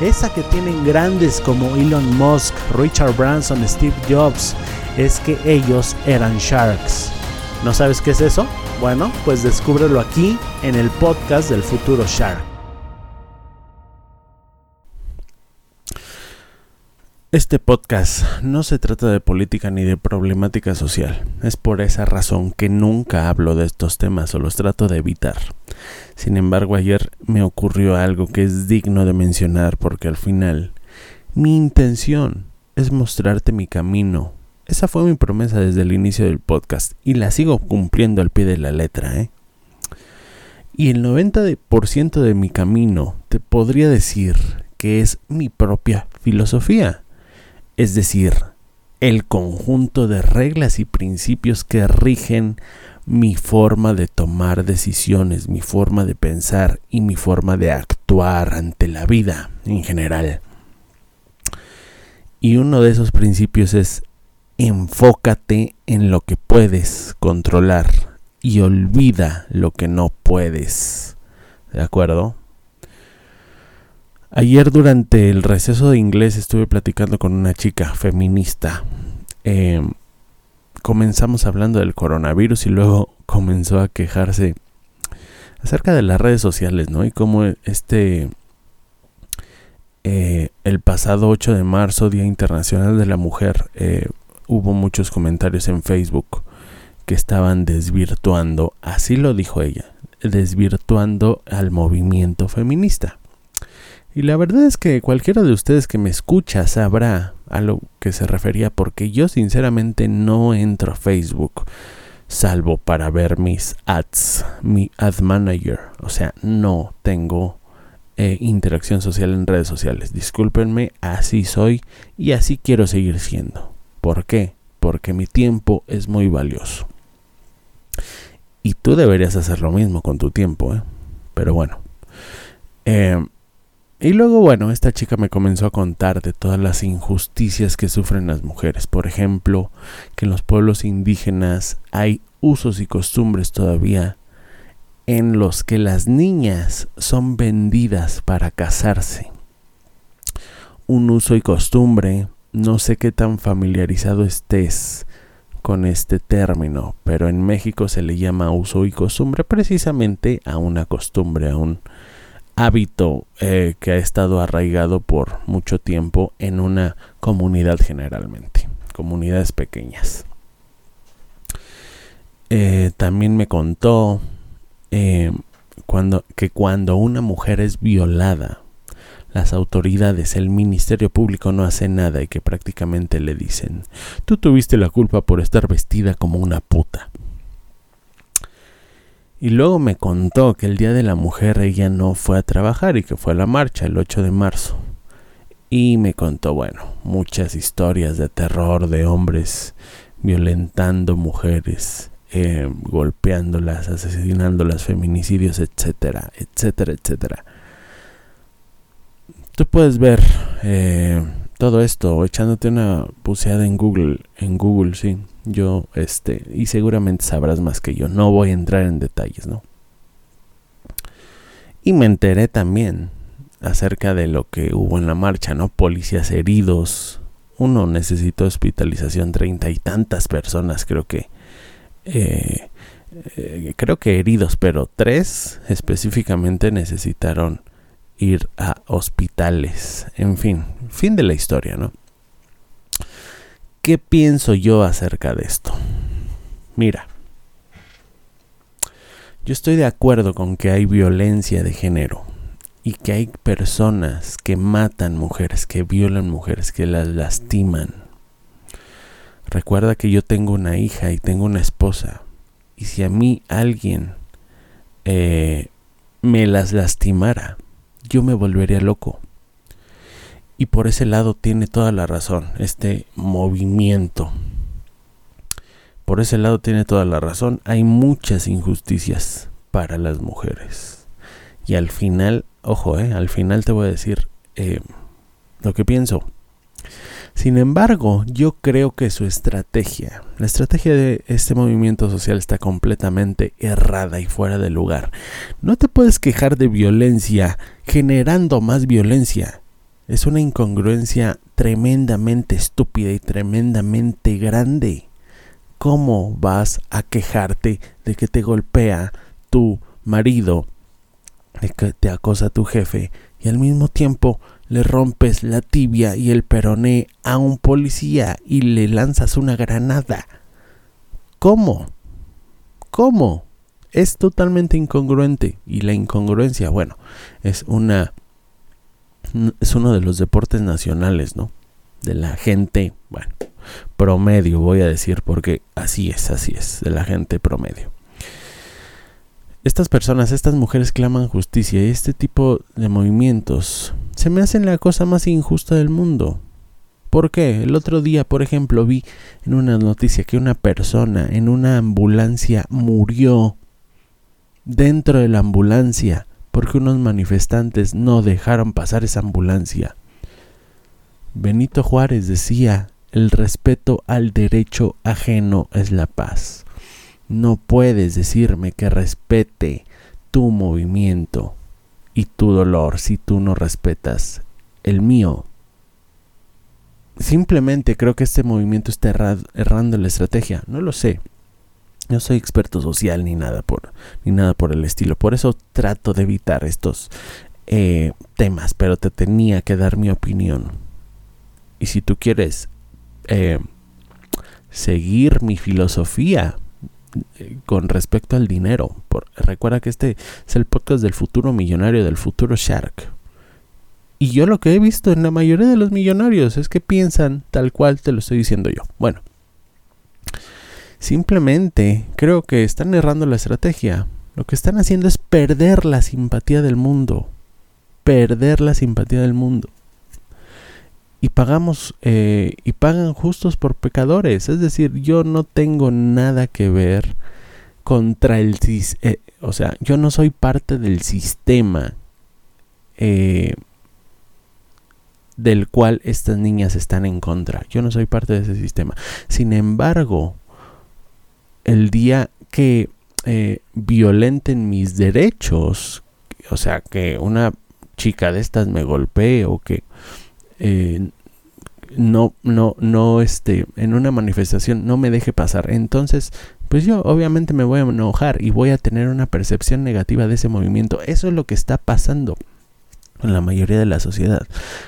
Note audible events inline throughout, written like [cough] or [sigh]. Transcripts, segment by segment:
esa que tienen grandes como Elon Musk, Richard Branson, Steve Jobs, es que ellos eran sharks. ¿No sabes qué es eso? Bueno, pues descúbrelo aquí en el podcast del futuro Shark. Este podcast no se trata de política ni de problemática social. Es por esa razón que nunca hablo de estos temas o los trato de evitar. Sin embargo, ayer me ocurrió algo que es digno de mencionar porque al final mi intención es mostrarte mi camino. Esa fue mi promesa desde el inicio del podcast y la sigo cumpliendo al pie de la letra, ¿eh? Y el 90% de mi camino te podría decir que es mi propia filosofía es decir, el conjunto de reglas y principios que rigen mi forma de tomar decisiones, mi forma de pensar y mi forma de actuar ante la vida en general. Y uno de esos principios es enfócate en lo que puedes controlar y olvida lo que no puedes. ¿De acuerdo? Ayer durante el receso de inglés estuve platicando con una chica feminista. Em, comenzamos hablando del coronavirus y luego comenzó a quejarse acerca de las redes sociales, ¿no? Y cómo este eh, el pasado 8 de marzo, Día Internacional de la Mujer, eh, hubo muchos comentarios en Facebook que estaban desvirtuando, así lo dijo ella, desvirtuando al movimiento feminista. Y la verdad es que cualquiera de ustedes que me escucha sabrá a lo que se refería porque yo sinceramente no entro a Facebook salvo para ver mis ads, mi ad manager. O sea, no tengo eh, interacción social en redes sociales. Discúlpenme, así soy y así quiero seguir siendo. ¿Por qué? Porque mi tiempo es muy valioso. Y tú deberías hacer lo mismo con tu tiempo, ¿eh? Pero bueno. Eh, y luego, bueno, esta chica me comenzó a contar de todas las injusticias que sufren las mujeres. Por ejemplo, que en los pueblos indígenas hay usos y costumbres todavía en los que las niñas son vendidas para casarse. Un uso y costumbre, no sé qué tan familiarizado estés con este término, pero en México se le llama uso y costumbre precisamente a una costumbre, a un hábito eh, que ha estado arraigado por mucho tiempo en una comunidad generalmente, comunidades pequeñas. Eh, también me contó eh, cuando, que cuando una mujer es violada, las autoridades, el Ministerio Público no hace nada y que prácticamente le dicen, tú tuviste la culpa por estar vestida como una puta. Y luego me contó que el Día de la Mujer ella no fue a trabajar y que fue a la marcha el 8 de marzo. Y me contó, bueno, muchas historias de terror de hombres violentando mujeres, eh, golpeándolas, asesinándolas, feminicidios, etcétera, etcétera, etcétera. Tú puedes ver eh, todo esto echándote una buceada en Google, en Google, sí. Yo, este, y seguramente sabrás más que yo. No voy a entrar en detalles, ¿no? Y me enteré también acerca de lo que hubo en la marcha, ¿no? Policías heridos. Uno necesitó hospitalización, treinta y tantas personas, creo que. Eh, eh, creo que heridos, pero tres específicamente necesitaron ir a hospitales. En fin, fin de la historia, ¿no? ¿Qué pienso yo acerca de esto? Mira, yo estoy de acuerdo con que hay violencia de género y que hay personas que matan mujeres, que violan mujeres, que las lastiman. Recuerda que yo tengo una hija y tengo una esposa. Y si a mí alguien eh, me las lastimara, yo me volvería loco. Y por ese lado tiene toda la razón este movimiento. Por ese lado tiene toda la razón. Hay muchas injusticias para las mujeres. Y al final, ojo, eh, al final te voy a decir eh, lo que pienso. Sin embargo, yo creo que su estrategia, la estrategia de este movimiento social está completamente errada y fuera de lugar. No te puedes quejar de violencia generando más violencia. Es una incongruencia tremendamente estúpida y tremendamente grande. ¿Cómo vas a quejarte de que te golpea tu marido, de que te acosa tu jefe y al mismo tiempo le rompes la tibia y el peroné a un policía y le lanzas una granada? ¿Cómo? ¿Cómo? Es totalmente incongruente y la incongruencia, bueno, es una es uno de los deportes nacionales, ¿no? De la gente, bueno, promedio, voy a decir, porque así es, así es, de la gente promedio. Estas personas, estas mujeres claman justicia y este tipo de movimientos se me hacen la cosa más injusta del mundo. ¿Por qué? El otro día, por ejemplo, vi en una noticia que una persona en una ambulancia murió dentro de la ambulancia porque unos manifestantes no dejaron pasar esa ambulancia. Benito Juárez decía, el respeto al derecho ajeno es la paz. No puedes decirme que respete tu movimiento y tu dolor si tú no respetas el mío. Simplemente creo que este movimiento está errando la estrategia. No lo sé. No soy experto social ni nada por, ni nada por el estilo. Por eso trato de evitar estos eh, temas, pero te tenía que dar mi opinión. Y si tú quieres eh, seguir mi filosofía con respecto al dinero, recuerda que este es el podcast del futuro millonario, del futuro Shark. Y yo lo que he visto en la mayoría de los millonarios es que piensan tal cual te lo estoy diciendo yo. Bueno, Simplemente creo que están errando la estrategia. Lo que están haciendo es perder la simpatía del mundo. Perder la simpatía del mundo. Y pagamos eh, y pagan justos por pecadores. Es decir, yo no tengo nada que ver contra el eh, o sea, yo no soy parte del sistema eh, del cual estas niñas están en contra. Yo no soy parte de ese sistema. Sin embargo, el día que eh, violenten mis derechos, o sea, que una chica de estas me golpee o que no, no, no, este, en una manifestación no me deje pasar, entonces, pues yo obviamente me voy a enojar y voy a tener una percepción negativa de ese movimiento. Eso es lo que está pasando en la mayoría de la sociedad.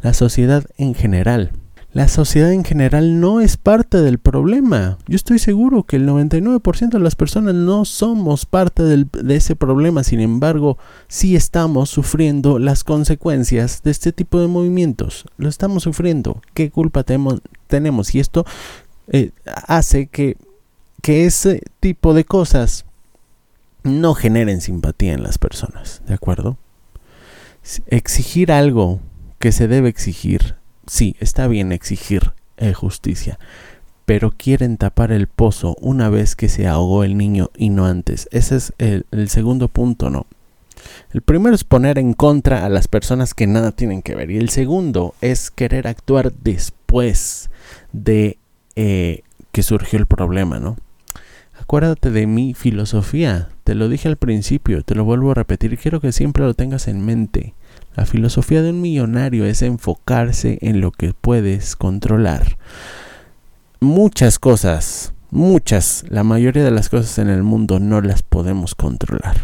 La sociedad en general la sociedad en general no es parte del problema. Yo estoy seguro que el 99% de las personas no somos parte de ese problema, sin embargo, sí estamos sufriendo las consecuencias de este tipo de movimientos. Lo estamos sufriendo. ¿Qué culpa tenemos? Y esto eh, hace que, que ese tipo de cosas no generen simpatía en las personas, ¿de acuerdo? Exigir algo que se debe exigir sí, está bien exigir eh, justicia, pero quieren tapar el pozo una vez que se ahogó el niño y no antes. Ese es el, segundo punto, ¿no? El primero es poner en contra a las personas que nada tienen que ver y el segundo es querer actuar después de eh, que surgió el problema, ¿no? Acuérdate de mi filosofía, te lo dije al principio, te lo vuelvo a repetir quiero que siempre lo tengas en mente. La filosofía de un millonario es enfocarse en lo que puedes controlar. Muchas cosas, muchas, la mayoría de las cosas en el mundo no las podemos controlar.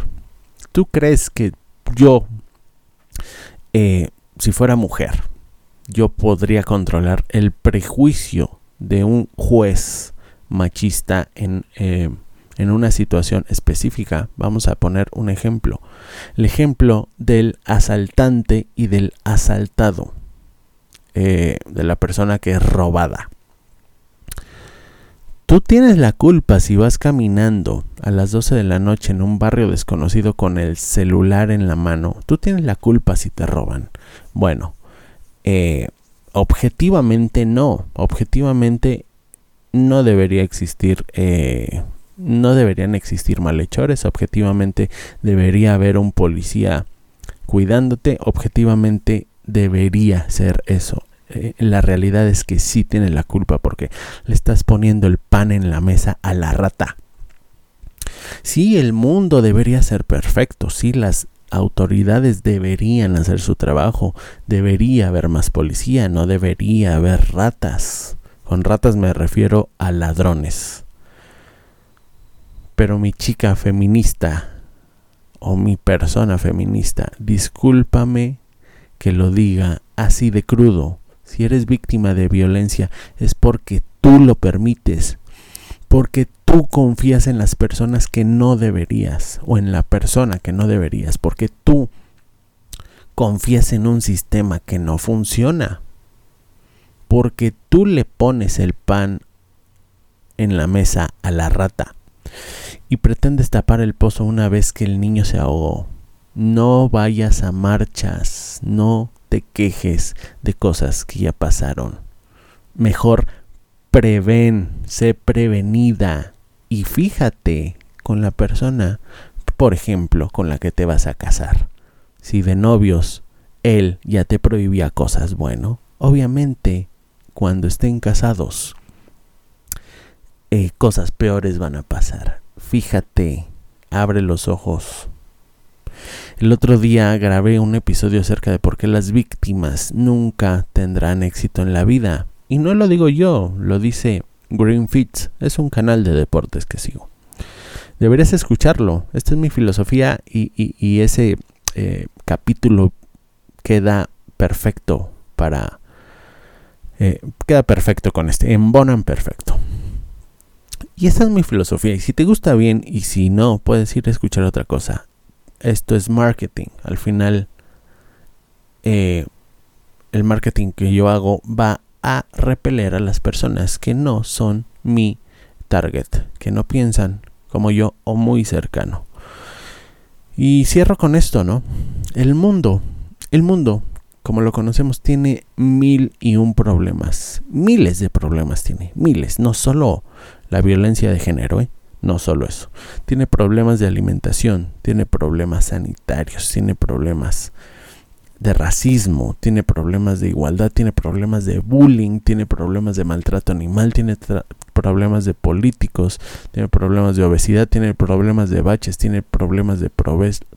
¿Tú crees que yo eh, si fuera mujer, yo podría controlar el prejuicio de un juez machista en, eh, en una situación específica. Vamos a poner un ejemplo. El ejemplo del asaltante y del asaltado. Eh, de la persona que es robada. Tú tienes la culpa si vas caminando a las 12 de la noche en un barrio desconocido con el celular en la mano. Tú tienes la culpa si te roban. Bueno, eh, objetivamente no. Objetivamente no debería existir. Eh, no deberían existir malhechores. Objetivamente debería haber un policía cuidándote. Objetivamente debería ser eso. Eh, la realidad es que sí tiene la culpa porque le estás poniendo el pan en la mesa a la rata. Sí, el mundo debería ser perfecto, sí, las autoridades deberían hacer su trabajo, debería haber más policía, no debería haber ratas. Con ratas me refiero a ladrones. Pero mi chica feminista o mi persona feminista, discúlpame que lo diga así de crudo, si eres víctima de violencia es porque tú lo permites, porque tú confías en las personas que no deberías o en la persona que no deberías, porque tú confías en un sistema que no funciona, porque tú le pones el pan en la mesa a la rata y pretendes tapar el pozo una vez que el niño se ahogó. No vayas a marchas, no te quejes de cosas que ya pasaron. Mejor prevén, sé prevenida y fíjate con la persona, por ejemplo, con la que te vas a casar. Si de novios él ya te prohibía cosas, bueno, obviamente cuando estén casados, eh, cosas peores van a pasar. Fíjate, abre los ojos, el otro día grabé un episodio acerca de por qué las víctimas nunca tendrán éxito en la vida. Y no lo digo yo, lo dice Green Fits, es un canal de deportes que sigo. Deberías escucharlo, esta es mi filosofía y, ese eh, capítulo queda perfecto para... Eh, queda perfecto con este, embonan perfecto. Y esta es mi filosofía. Y si te gusta bien y si no, puedes ir a escuchar otra cosa esto es marketing. Al final, eh, el marketing que yo hago va a repeler a las personas que no son mi target, que no piensan como yo o muy cercano. Y cierro con esto, ¿no? El mundo, el mundo, como lo conocemos, tiene mil y un problemas. Miles de problemas tiene, miles, no solo la violencia de género, ¿eh? No solo eso, tiene problemas de alimentación, tiene problemas sanitarios, tiene problemas de racismo, tiene problemas de igualdad, tiene problemas de bullying, tiene problemas de maltrato animal, tiene problemas de políticos, tiene problemas de obesidad, tiene problemas de baches, tiene problemas de,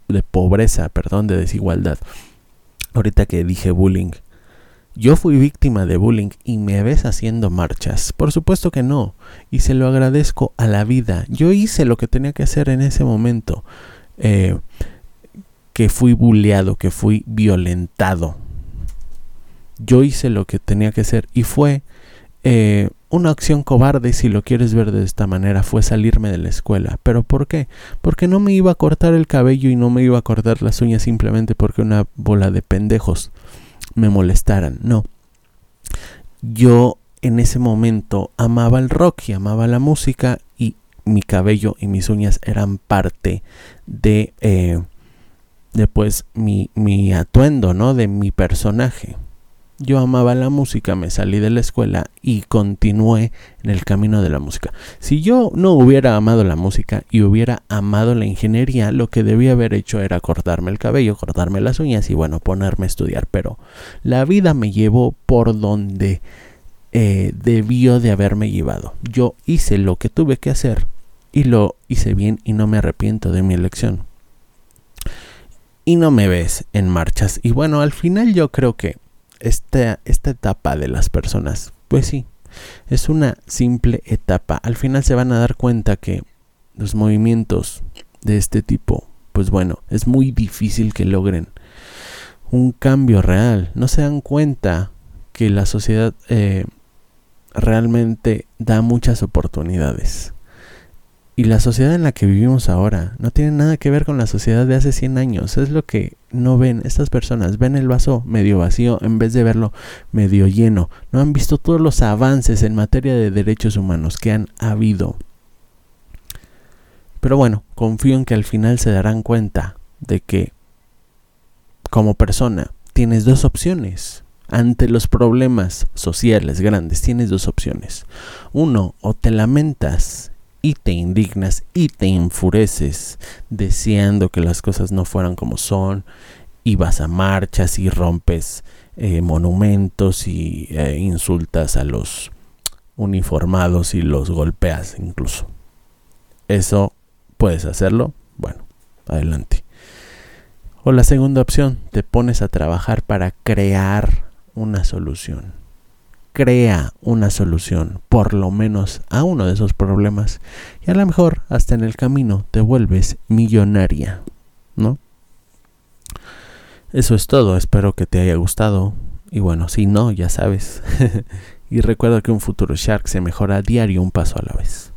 de pobreza, perdón, de desigualdad. Ahorita que dije bullying, yo fui víctima de bullying y me ves haciendo marchas. Por supuesto que no. Y se lo agradezco a la vida. Yo hice lo que tenía que hacer en ese momento. Eh, que fui bulleado, que fui violentado. Yo hice lo que tenía que hacer y fue eh, una acción cobarde, si lo quieres ver de esta manera, fue salirme de la escuela. ¿Pero por qué? Porque no me iba a cortar el cabello y no me iba a cortar las uñas simplemente porque una bola de pendejos me molestaran. No. Yo en ese momento amaba el rock y amaba la música y mi cabello y mis uñas eran parte de, eh, pues mi, mi atuendo, ¿no? De mi personaje. Yo amaba la música, me salí de la escuela y continué en el camino de la música. Si yo no hubiera amado la música y hubiera amado la ingeniería, lo que debía haber hecho era cortarme el cabello, cortarme las uñas y bueno, ponerme a estudiar. Pero la vida me llevó por donde eh, debió de haberme llevado. Yo hice lo que tuve que hacer y lo hice bien y no me arrepiento de mi elección. Y no me ves en marchas. Y bueno, al final yo creo que esta, esta etapa de las personas, pues sí, es una simple etapa. Al final se van a dar cuenta que los movimientos de este tipo, pues bueno, es muy difícil que logren un cambio real. No se dan cuenta que la sociedad eh, realmente da muchas oportunidades. Y la sociedad en la que vivimos ahora no tiene nada que ver con la sociedad de hace 100 años. Es lo que no ven estas personas. Ven el vaso medio vacío en vez de verlo medio lleno. No han visto todos los avances en materia de derechos humanos que han habido. Pero bueno, confío en que al final se darán cuenta de que como persona tienes dos opciones. Ante los problemas sociales grandes tienes dos opciones. Uno, o te lamentas y te indignas y te enfureces deseando que las cosas no fueran como son y vas a marchas y rompes eh, monumentos y eh, insultas a los uniformados y los golpeas incluso. Eso puedes hacerlo. Bueno, adelante. O la segunda opción, te pones a trabajar para crear una solución crea una solución, por lo menos a uno de esos problemas, y a lo mejor hasta en el camino te vuelves millonaria, ¿no? Eso es todo, espero que te haya gustado, y bueno, si no, ya sabes. [laughs] y recuerda que un futuro Shark se mejora a diario un paso a la vez.